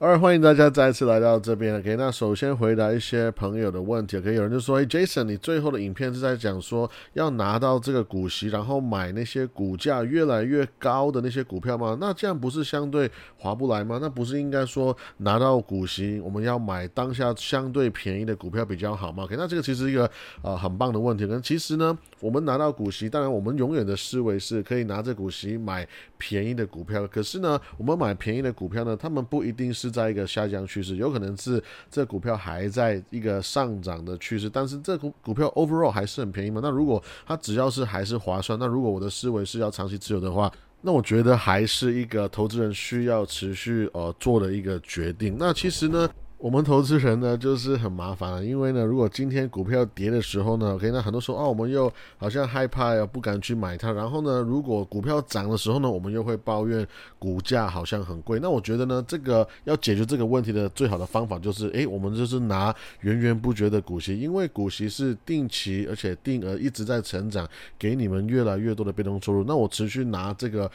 二，欢迎大家再次来到这边。OK，那首先回答一些朋友的问题。OK，有人就说：“哎，Jason，你最后的影片是在讲说要拿到这个股息，然后买那些股价越来越高的那些股票吗？那这样不是相对划不来吗？那不是应该说拿到股息，我们要买当下相对便宜的股票比较好吗？OK，那这个其实一个呃很棒的问题。那其实呢，我们拿到股息，当然我们永远的思维是可以拿着股息买便宜的股票。可是呢，我们买便宜的股票呢，他们不一定是。在一个下降趋势，有可能是这股票还在一个上涨的趋势，但是这股股票 overall 还是很便宜嘛？那如果它只要是还是划算，那如果我的思维是要长期持有的话，那我觉得还是一个投资人需要持续呃做的一个决定。那其实呢？我们投资人呢，就是很麻烦了，因为呢，如果今天股票跌的时候呢，OK，那很多时候啊，我们又好像害怕呀，不敢去买它。然后呢，如果股票涨的时候呢，我们又会抱怨股价好像很贵。那我觉得呢，这个要解决这个问题的最好的方法就是，诶，我们就是拿源源不绝的股息，因为股息是定期而且定额一直在成长，给你们越来越多的被动收入。那我持续拿这个。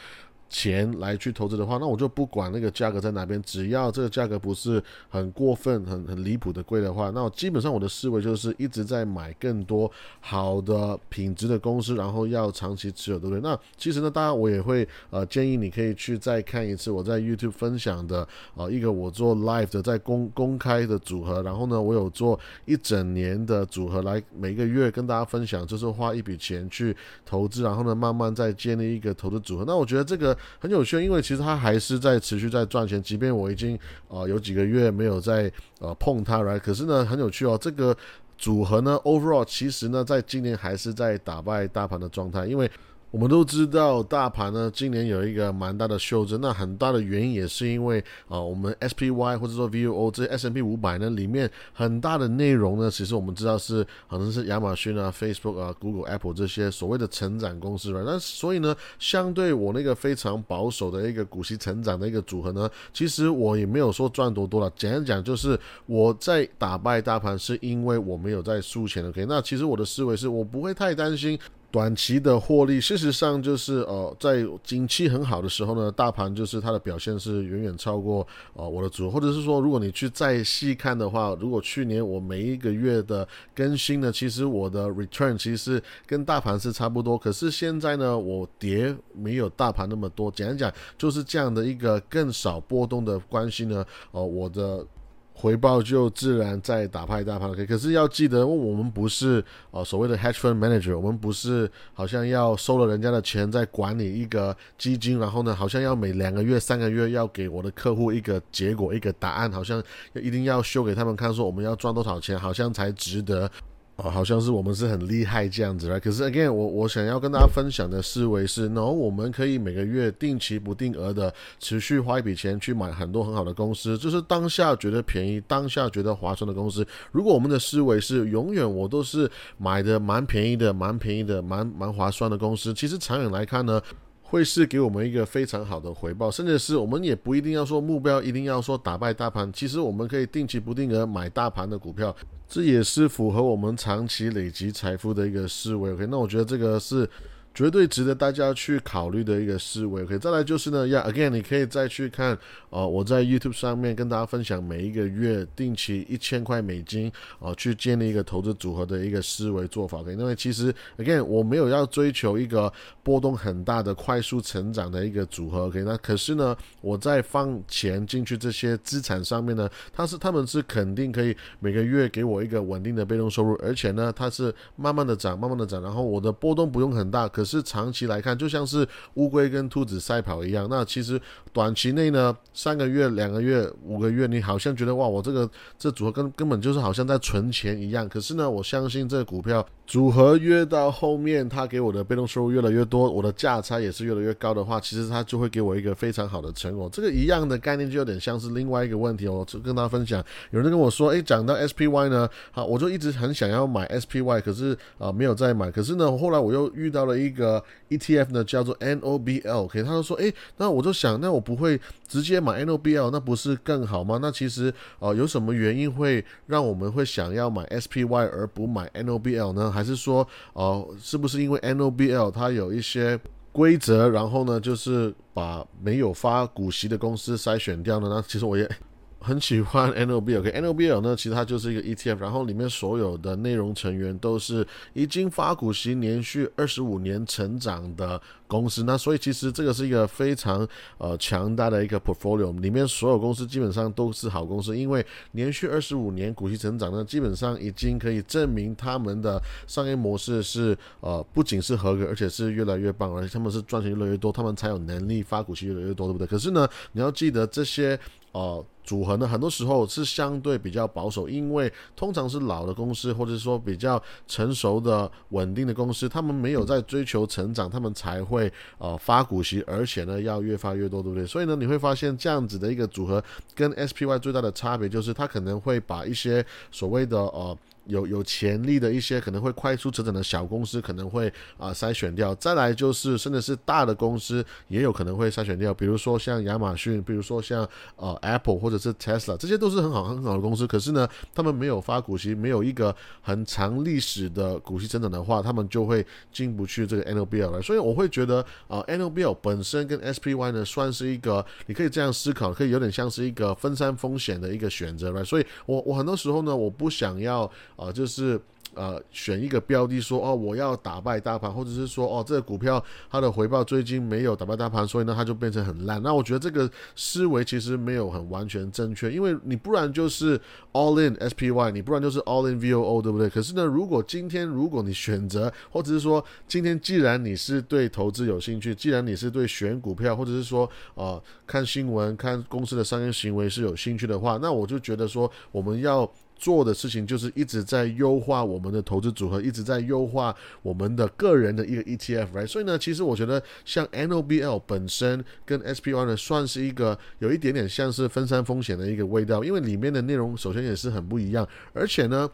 钱来去投资的话，那我就不管那个价格在哪边，只要这个价格不是很过分、很很离谱的贵的话，那我基本上我的思维就是一直在买更多好的品质的公司，然后要长期持有，对不对？那其实呢，当然我也会呃建议你可以去再看一次我在 YouTube 分享的呃一个我做 Live 的在公公开的组合，然后呢，我有做一整年的组合来每个月跟大家分享，就是花一笔钱去投资，然后呢慢慢再建立一个投资组合。那我觉得这个。很有趣，因为其实它还是在持续在赚钱，即便我已经啊有几个月没有在呃碰它来，可是呢很有趣哦，这个组合呢 overall 其实呢在今年还是在打败大盘的状态，因为。我们都知道，大盘呢今年有一个蛮大的修正，那很大的原因也是因为啊，我们 SPY 或者说 VUO 这 S&P 五百呢里面很大的内容呢，其实我们知道是可能是亚马逊啊、Facebook 啊、Google、Apple 这些所谓的成长公司了。那所以呢，相对我那个非常保守的一个股息成长的一个组合呢，其实我也没有说赚多多了。简单讲，就是我在打败大盘，是因为我没有在输钱。OK，那其实我的思维是我不会太担心。短期的获利，事实上就是呃，在景气很好的时候呢，大盘就是它的表现是远远超过呃我的组，或者是说，如果你去再细看的话，如果去年我每一个月的更新呢，其实我的 return 其实跟大盘是差不多，可是现在呢，我跌没有大盘那么多，简单讲就是这样的一个更少波动的关系呢，呃，我的。回报就自然在打败大拍。可是要记得，我们不是哦所谓的 hedge fund manager，我们不是好像要收了人家的钱在管理一个基金，然后呢，好像要每两个月、三个月要给我的客户一个结果、一个答案，好像一定要秀给他们看，说我们要赚多少钱，好像才值得。哦，好像是我们是很厉害这样子啦。可是 again，我我想要跟大家分享的思维是，no，我们可以每个月定期不定额的持续花一笔钱去买很多很好的公司，就是当下觉得便宜、当下觉得划算的公司。如果我们的思维是永远我都是买的蛮便宜的、蛮便宜的、蛮蛮划算的公司，其实长远来看呢。会是给我们一个非常好的回报，甚至是我们也不一定要说目标一定要说打败大盘，其实我们可以定期不定额买大盘的股票，这也是符合我们长期累积财富的一个思维。OK，那我觉得这个是。绝对值得大家去考虑的一个思维。OK，再来就是呢，呀，again，你可以再去看，呃，我在 YouTube 上面跟大家分享每一个月定期一千块美金，呃，去建立一个投资组合的一个思维做法。OK，因为其实 again，我没有要追求一个波动很大的快速成长的一个组合。OK，那可是呢，我在放钱进去这些资产上面呢，它是他们是肯定可以每个月给我一个稳定的被动收入，而且呢，它是慢慢的涨，慢慢的涨，然后我的波动不用很大，可可是长期来看，就像是乌龟跟兔子赛跑一样。那其实短期内呢，三个月、两个月、五个月，你好像觉得哇，我这个这组合根根本就是好像在存钱一样。可是呢，我相信这个股票。组合越到后面，它给我的被动收入越来越多，我的价差也是越来越高的话，其实它就会给我一个非常好的成果。这个一样的概念就有点像是另外一个问题哦，就跟大家分享。有人跟我说，诶，讲到 SPY 呢，好，我就一直很想要买 SPY，可是啊没有再买。可是呢，后来我又遇到了一个 ETF 呢，叫做 NOBL，OK，他就说，诶，那我就想，那我不会直接买 NOBL，那不是更好吗？那其实啊，有什么原因会让我们会想要买 SPY 而不买 NOBL 呢？还是说，哦，是不是因为 NOBL 它有一些规则，然后呢，就是把没有发股息的公司筛选掉呢？那其实我也。很喜欢 NOBL，OK，NOBL 呢，其实它就是一个 ETF，然后里面所有的内容成员都是已经发股息连续二十五年成长的公司，那所以其实这个是一个非常呃强大的一个 portfolio，里面所有公司基本上都是好公司，因为连续二十五年股息成长呢，基本上已经可以证明他们的商业模式是呃不仅是合格，而且是越来越棒，而且他们是赚钱越来越多，他们才有能力发股息越来越多，对不对？可是呢，你要记得这些。呃，组合呢，很多时候是相对比较保守，因为通常是老的公司，或者说比较成熟的、稳定的公司，他们没有在追求成长，他们才会呃发股息，而且呢要越发越多，对不对？所以呢，你会发现这样子的一个组合跟 SPY 最大的差别就是，它可能会把一些所谓的呃。有有潜力的一些可能会快速成长的小公司可能会啊筛选掉，再来就是甚至是大的公司也有可能会筛选掉，比如说像亚马逊，比如说像呃 Apple 或者是 Tesla，这些都是很好很好的公司，可是呢，他们没有发股息，没有一个很长历史的股息增长的话，他们就会进不去这个 NOBL 了。所以我会觉得啊 NOBL 本身跟 SPY 呢算是一个，你可以这样思考，可以有点像是一个分散风险的一个选择了。所以我我很多时候呢，我不想要。啊，就是呃，选一个标的，说哦，我要打败大盘，或者是说哦，这个股票它的回报最近没有打败大盘，所以呢，它就变成很烂。那我觉得这个思维其实没有很完全正确，因为你不然就是 all in SPY，你不然就是 all in VOO，对不对？可是呢，如果今天如果你选择，或者是说今天既然你是对投资有兴趣，既然你是对选股票，或者是说呃看新闻、看公司的商业行为是有兴趣的话，那我就觉得说我们要。做的事情就是一直在优化我们的投资组合，一直在优化我们的个人的一个 ETF，right？所以呢，其实我觉得像 NOBL 本身跟 SPY 呢，算是一个有一点点像是分散风险的一个味道，因为里面的内容首先也是很不一样，而且呢。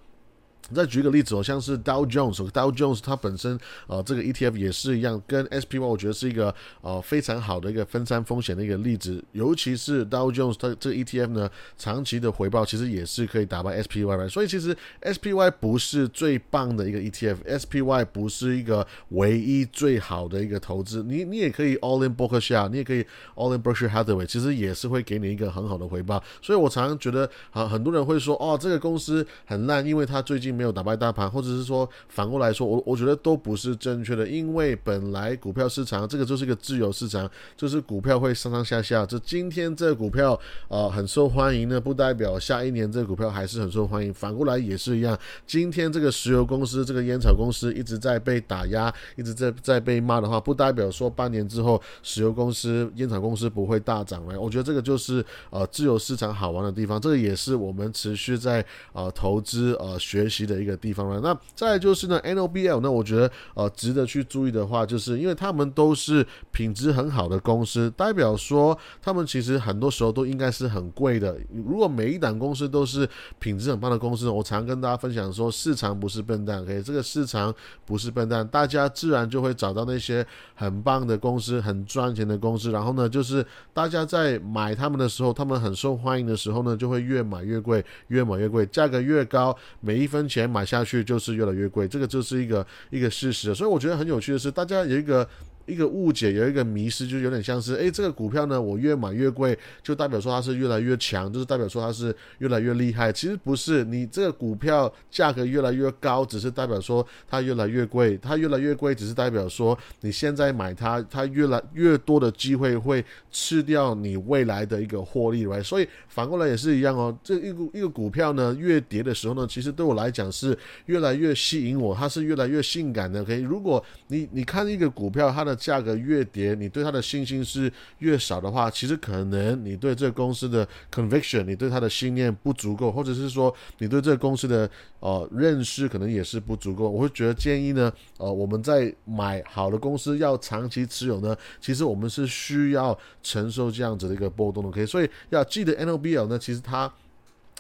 再举一个例子，哦，像是 Dow Jones，Dow Jones 它本身呃这个 ETF 也是一样，跟 SPY 我觉得是一个呃非常好的一个分散风险的一个例子。尤其是 Dow Jones 它这个 ETF 呢，长期的回报其实也是可以打败 SPY。所以其实 SPY 不是最棒的一个 ETF，SPY 不是一个唯一最好的一个投资。你你也可以 All in Berkshire，你也可以 All in Berkshire Hathaway，其实也是会给你一个很好的回报。所以我常常觉得啊，很多人会说哦，这个公司很烂，因为它最近。没有打败大盘，或者是说反过来说，我我觉得都不是正确的，因为本来股票市场这个就是一个自由市场，就是股票会上上下下。这今天这股票呃很受欢迎呢，不代表下一年这股票还是很受欢迎。反过来也是一样，今天这个石油公司、这个烟草公司一直在被打压，一直在在被骂的话，不代表说半年之后石油公司、烟草公司不会大涨了。我觉得这个就是呃自由市场好玩的地方，这个也是我们持续在呃投资呃学习。的一个地方了。那再就是呢，NOBL，那我觉得呃值得去注意的话，就是因为他们都是品质很好的公司，代表说他们其实很多时候都应该是很贵的。如果每一档公司都是品质很棒的公司，我常跟大家分享说，市场不是笨蛋，OK，这个市场不是笨蛋，大家自然就会找到那些很棒的公司、很赚钱的公司。然后呢，就是大家在买他们的时候，他们很受欢迎的时候呢，就会越买越贵，越买越贵，价格越高，每一分钱。钱买下去就是越来越贵，这个就是一个一个事实。所以我觉得很有趣的是，大家有一个。一个误解，有一个迷失，就有点像是，哎，这个股票呢，我越买越贵，就代表说它是越来越强，就是代表说它是越来越厉害。其实不是，你这个股票价格越来越高，只是代表说它越来越贵，它越来越贵，只是代表说你现在买它，它越来越多的机会会吃掉你未来的一个获利来。所以反过来也是一样哦，这一个一个股票呢，越跌的时候呢，其实对我来讲是越来越吸引我，它是越来越性感的。可以，如果你你看一个股票，它的价格越跌，你对它的信心是越少的话，其实可能你对这个公司的 conviction，你对它的信念不足够，或者是说你对这个公司的呃认识可能也是不足够。我会觉得建议呢，呃，我们在买好的公司要长期持有呢，其实我们是需要承受这样子的一个波动的。OK，所以要记得 NOBL 呢，其实它。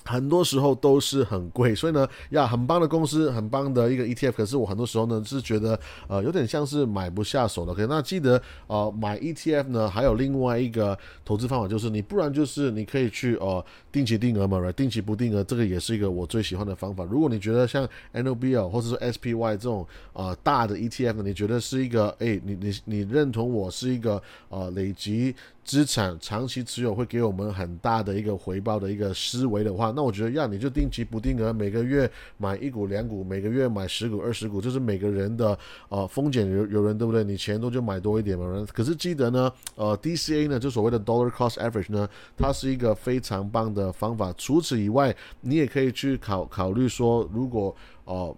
很多时候都是很贵，所以呢，呀，很棒的公司，很棒的一个 ETF，可是我很多时候呢是觉得，呃，有点像是买不下手的。OK，那记得，呃，买 ETF 呢，还有另外一个投资方法，就是你不然就是你可以去，呃，定期定额嘛来定期不定额，这个也是一个我最喜欢的方法。如果你觉得像 NOBL 或者说 SPY 这种，呃，大的 ETF，你觉得是一个，哎，你你你认同我是一个，呃，累积。资产长期持有会给我们很大的一个回报的一个思维的话，那我觉得，要你就定期不定额，每个月买一股两股，每个月买十股二十股，就是每个人的呃风险有有人对不对？你钱多就买多一点嘛。可是记得呢，呃，DCA 呢，就所谓的 Dollar Cost Average 呢，它是一个非常棒的方法。除此以外，你也可以去考考虑说，如果呃。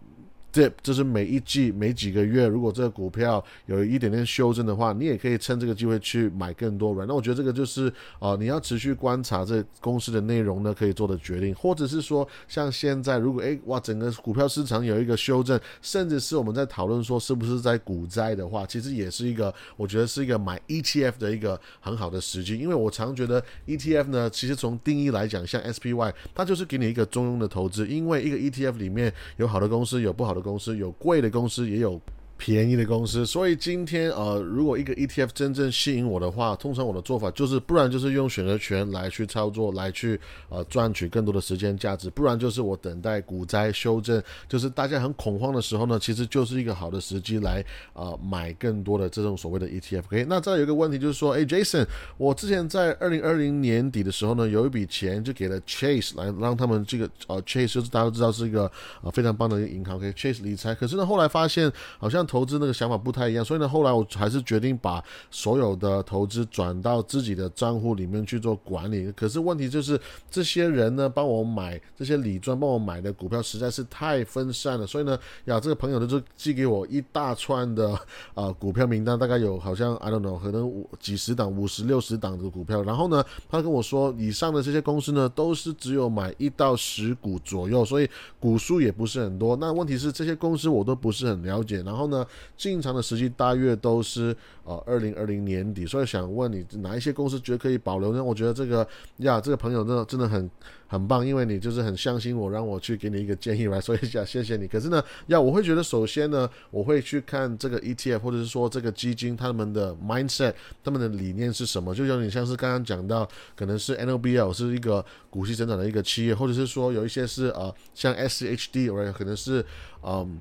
这就是每一季每几个月，如果这个股票有一点点修正的话，你也可以趁这个机会去买更多。那我觉得这个就是啊，你要持续观察这公司的内容呢，可以做的决定，或者是说像现在，如果诶哇，整个股票市场有一个修正，甚至是我们在讨论说是不是在股灾的话，其实也是一个我觉得是一个买 ETF 的一个很好的时机。因为我常觉得 ETF 呢，其实从定义来讲，像 SPY，它就是给你一个中庸的投资，因为一个 ETF 里面有好的公司，有不好的。公司有贵的公司，也有。便宜的公司，所以今天呃，如果一个 ETF 真正吸引我的话，通常我的做法就是，不然就是用选择权来去操作，来去呃赚取更多的时间价值，不然就是我等待股灾修正，就是大家很恐慌的时候呢，其实就是一个好的时机来啊买更多的这种所谓的 ETF。OK，那再有一个问题就是说，哎，Jason，我之前在二零二零年底的时候呢，有一笔钱就给了 Chase 来让他们这个呃 Chase 就是大家都知道是一个呃非常棒的一个银行，OK，Chase 理财，可是呢后来发现好像。投资那个想法不太一样，所以呢，后来我还是决定把所有的投资转到自己的账户里面去做管理。可是问题就是，这些人呢，帮我买这些理专帮我买的股票实在是太分散了。所以呢，呀，这个朋友呢就寄给我一大串的啊股票名单，大概有好像 I don't know，可能五几十档、五十六十档的股票。然后呢，他跟我说，以上的这些公司呢，都是只有买一到十股左右，所以股数也不是很多。那问题是这些公司我都不是很了解。然后呢？进场的时机大约都是呃二零二零年底，所以想问你哪一些公司觉得可以保留呢？我觉得这个呀，这个朋友真的真的很很棒，因为你就是很相信我，让我去给你一个建议来，所以想谢谢你。可是呢，呀，我会觉得首先呢，我会去看这个 ETF 或者是说这个基金他们的 mindset，他们的理念是什么？就有点像是刚刚讲到，可能是 NOBL 是一个股息增长的一个企业，或者是说有一些是呃像 SHD，或者可能是嗯。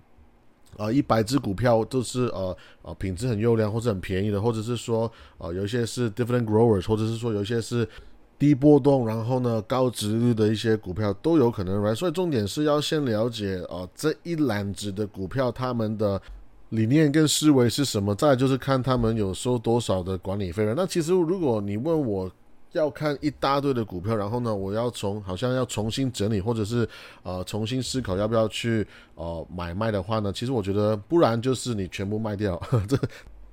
啊，一百只股票都是呃呃品质很优良或者很便宜的，或者是说呃有一些是 different growers，或者是说有一些是低波动，然后呢高值率的一些股票都有可能来。所以重点是要先了解啊这一篮子的股票他们的理念跟思维是什么，再就是看他们有收多少的管理费了。那其实如果你问我。要看一大堆的股票，然后呢，我要从好像要重新整理，或者是呃重新思考要不要去呃买卖的话呢，其实我觉得不然就是你全部卖掉，这。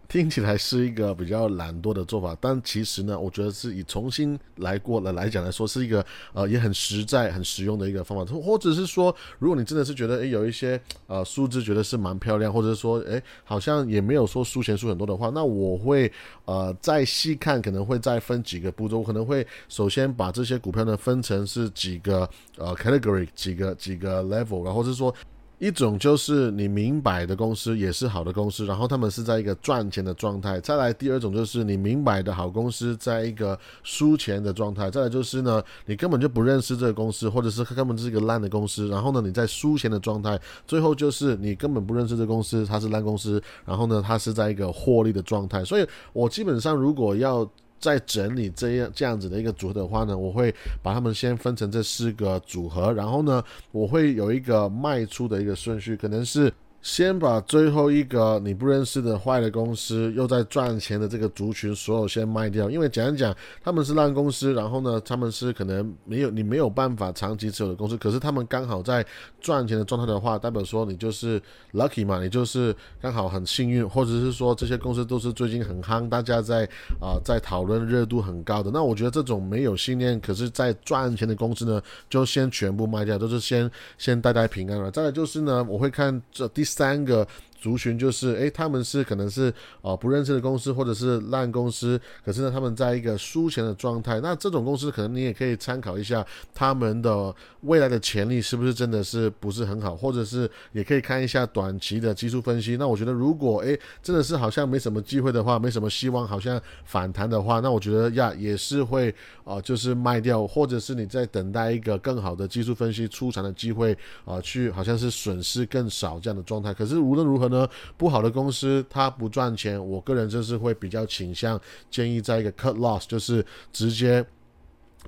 听起来是一个比较懒惰的做法，但其实呢，我觉得是以重新来过了来讲来说，是一个呃也很实在、很实用的一个方法。或者是说，如果你真的是觉得诶有一些呃数字觉得是蛮漂亮，或者说诶好像也没有说输钱输很多的话，那我会呃再细看，可能会再分几个步骤，我可能会首先把这些股票呢分成是几个呃 category，几个几个 level，然后是说。一种就是你明白的公司也是好的公司，然后他们是在一个赚钱的状态。再来第二种就是你明白的好公司在一个输钱的状态。再来就是呢，你根本就不认识这个公司，或者是根本是一个烂的公司，然后呢你在输钱的状态。最后就是你根本不认识这个公司，它是烂公司，然后呢它是在一个获利的状态。所以我基本上如果要在整理这样这样子的一个组合的话呢，我会把它们先分成这四个组合，然后呢，我会有一个卖出的一个顺序，可能是。先把最后一个你不认识的坏的公司又在赚钱的这个族群所有先卖掉，因为讲一讲他们是烂公司，然后呢他们是可能没有你没有办法长期持有的公司，可是他们刚好在赚钱的状态的话，代表说你就是 lucky 嘛，你就是刚好很幸运，或者是说这些公司都是最近很夯，大家在啊在讨论热度很高的，那我觉得这种没有信念，可是在赚钱的公司呢，就先全部卖掉，都是先先带带平安了。再来就是呢，我会看这第。三个族群就是，诶，他们是可能是呃不认识的公司或者是烂公司，可是呢，他们在一个输钱的状态。那这种公司可能你也可以参考一下他们的未来的潜力是不是真的是不是很好，或者是也可以看一下短期的技术分析。那我觉得如果诶真的是好像没什么机会的话，没什么希望，好像反弹的话，那我觉得呀也是会啊就是卖掉，或者是你在等待一个更好的技术分析出场的机会啊，去好像是损失更少这样的状态。可是无论如何呢，不好的公司它不赚钱，我个人就是会比较倾向建议在一个 cut loss，就是直接。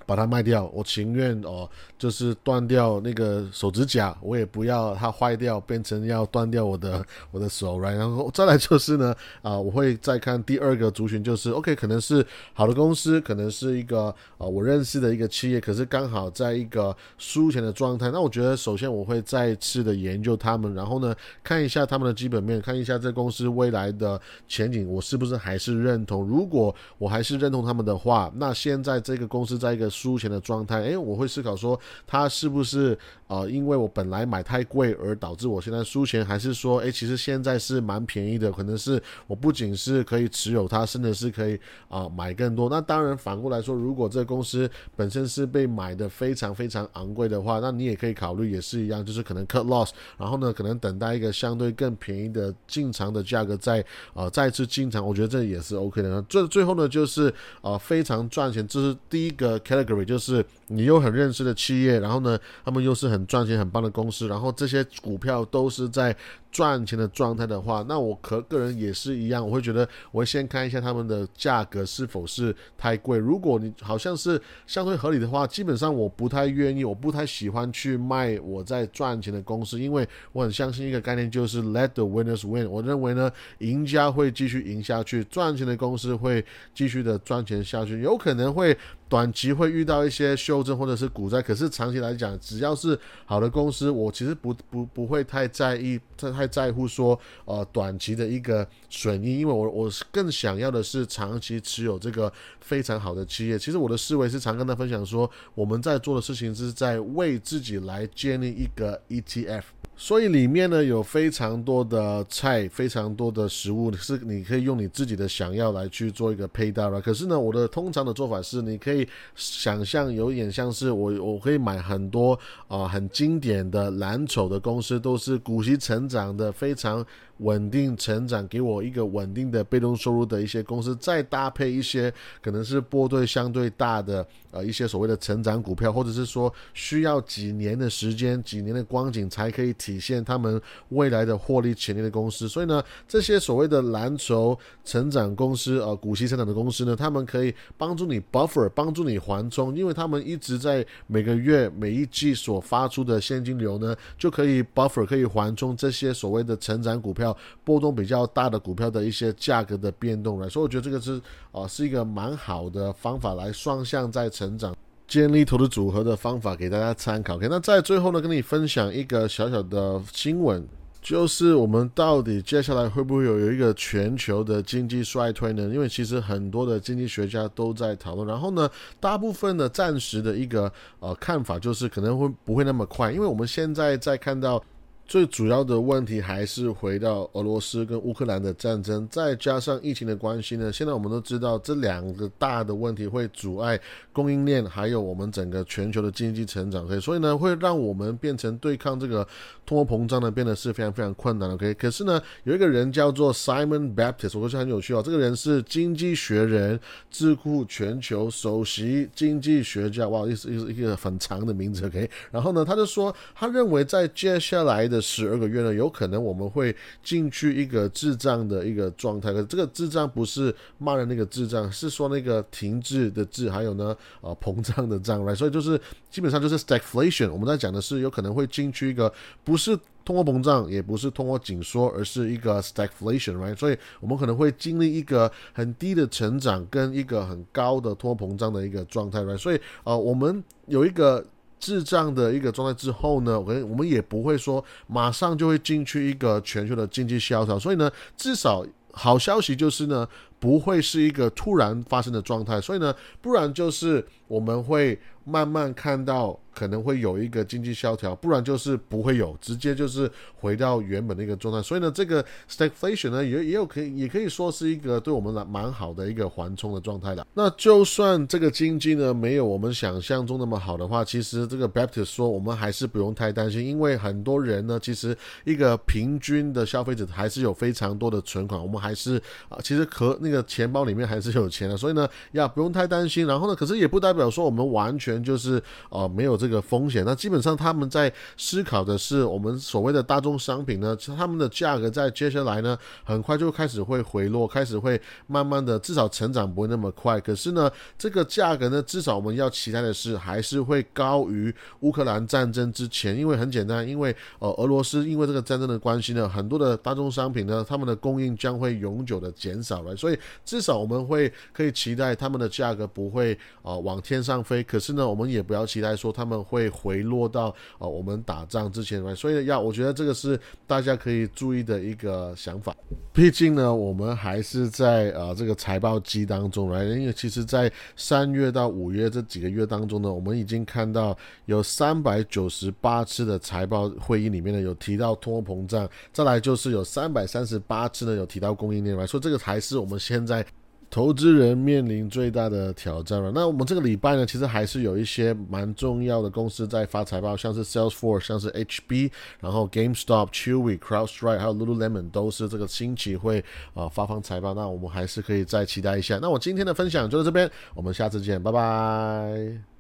把它卖掉，我情愿哦，就是断掉那个手指甲，我也不要它坏掉，变成要断掉我的我的手然后再来就是呢，啊，我会再看第二个族群，就是 OK，可能是好的公司，可能是一个啊我认识的一个企业，可是刚好在一个输钱的状态，那我觉得首先我会再次的研究他们，然后呢看一下他们的基本面，看一下这公司未来的前景，我是不是还是认同？如果我还是认同他们的话，那现在这个公司在一个输钱的状态，诶，我会思考说，它是不是呃，因为我本来买太贵而导致我现在输钱，还是说，诶，其实现在是蛮便宜的，可能是我不仅是可以持有它，甚至是可以啊买更多。那当然反过来说，如果这个公司本身是被买的非常非常昂贵的话，那你也可以考虑，也是一样，就是可能 cut loss，然后呢，可能等待一个相对更便宜的进场的价格再啊再次进场，我觉得这也是 OK 的。最最后呢，就是啊非常赚钱，这是第一个就。是你又很认识的企业，然后呢，他们又是很赚钱、很棒的公司，然后这些股票都是在。赚钱的状态的话，那我可个人也是一样，我会觉得我会先看一下他们的价格是否是太贵。如果你好像是相对合理的话，基本上我不太愿意，我不太喜欢去卖我在赚钱的公司，因为我很相信一个概念，就是 let the winners win。我认为呢，赢家会继续赢下去，赚钱的公司会继续的赚钱下去，有可能会短期会遇到一些修正或者是股灾，可是长期来讲，只要是好的公司，我其实不不不会太在意。太在乎说，呃，短期的一个损益，因为我我更想要的是长期持有这个非常好的企业。其实我的思维是常跟他分享说，我们在做的事情是在为自己来建立一个 ETF。所以里面呢有非常多的菜，非常多的食物是你可以用你自己的想要来去做一个配搭了。可是呢，我的通常的做法是，你可以想象有点像是我我可以买很多啊很经典的蓝筹的公司，都是股息成长长得非常稳定成长，给我一个稳定的被动收入的一些公司，再搭配一些可能是波对相对大的呃一些所谓的成长股票，或者是说需要几年的时间、几年的光景才可以体现他们未来的获利潜力的公司。所以呢，这些所谓的蓝筹成长公司呃股息成长的公司呢，他们可以帮助你 buffer，帮助你缓冲，因为他们一直在每个月每一季所发出的现金流呢，就可以 buffer 可以缓冲这些所谓的成长股票。波动比较大的股票的一些价格的变动了，所以我觉得这个是啊是一个蛮好的方法来双向在成长建立投资组合的方法给大家参考。OK，那在最后呢，跟你分享一个小小的新闻，就是我们到底接下来会不会有有一个全球的经济衰退呢？因为其实很多的经济学家都在讨论，然后呢，大部分的暂时的一个呃看法就是可能会不会那么快，因为我们现在在看到。最主要的问题还是回到俄罗斯跟乌克兰的战争，再加上疫情的关系呢。现在我们都知道这两个大的问题会阻碍供应链，还有我们整个全球的经济成长。所以所以呢，会让我们变成对抗这个通货膨胀呢，变得是非常非常困难。OK，可是呢，有一个人叫做 Simon Baptist，我觉得很有趣哦。这个人是《经济学人》智库全球首席经济学家，哇，意思意思一个很长的名字。OK，然后呢，他就说，他认为在接下来的十二个月呢，有可能我们会进去一个滞胀的一个状态。可这个滞胀不是骂的那个滞胀，是说那个停滞的滞，还有呢，呃，膨胀的胀来。所以就是基本上就是 stagflation。我们在讲的是有可能会进去一个不是通货膨胀，也不是通货紧缩，而是一个 stagflation，right？所以我们可能会经历一个很低的成长跟一个很高的通货膨胀的一个状态，right？所以呃，我们有一个。智障的一个状态之后呢，我跟我们也不会说马上就会进去一个全球的经济萧条，所以呢，至少好消息就是呢，不会是一个突然发生的状态，所以呢，不然就是我们会慢慢看到。可能会有一个经济萧条，不然就是不会有，直接就是回到原本的一个状态。所以呢，这个 stagflation 呢，也也有可以，也可以说是一个对我们来蛮好的一个缓冲的状态的。那就算这个经济呢没有我们想象中那么好的话，其实这个 Baptist 说我们还是不用太担心，因为很多人呢，其实一个平均的消费者还是有非常多的存款，我们还是啊，其实可那个钱包里面还是有钱的，所以呢，呀不用太担心。然后呢，可是也不代表说我们完全就是呃没有这个风险，那基本上他们在思考的是，我们所谓的大众商品呢，他们的价格在接下来呢，很快就开始会回落，开始会慢慢的，至少成长不会那么快。可是呢，这个价格呢，至少我们要期待的是，还是会高于乌克兰战争之前，因为很简单，因为呃，俄罗斯因为这个战争的关系呢，很多的大众商品呢，他们的供应将会永久的减少了，所以至少我们会可以期待他们的价格不会啊往天上飞。可是呢，我们也不要期待说他们们会。回落到啊，我们打仗之前来，所以要我觉得这个是大家可以注意的一个想法。毕竟呢，我们还是在呃这个财报季当中来，因为其实，在三月到五月这几个月当中呢，我们已经看到有三百九十八次的财报会议里面呢有提到通货膨胀，再来就是有三百三十八次呢有提到供应链，来说这个才是我们现在。投资人面临最大的挑战了。那我们这个礼拜呢，其实还是有一些蛮重要的公司在发财报，像是 Salesforce，像是 HB，然后 GameStop、Chewy、CrowdStrike，还有 Lululemon 都是这个星期会啊发放财报。那我们还是可以再期待一下。那我今天的分享就到这边，我们下次见，拜拜。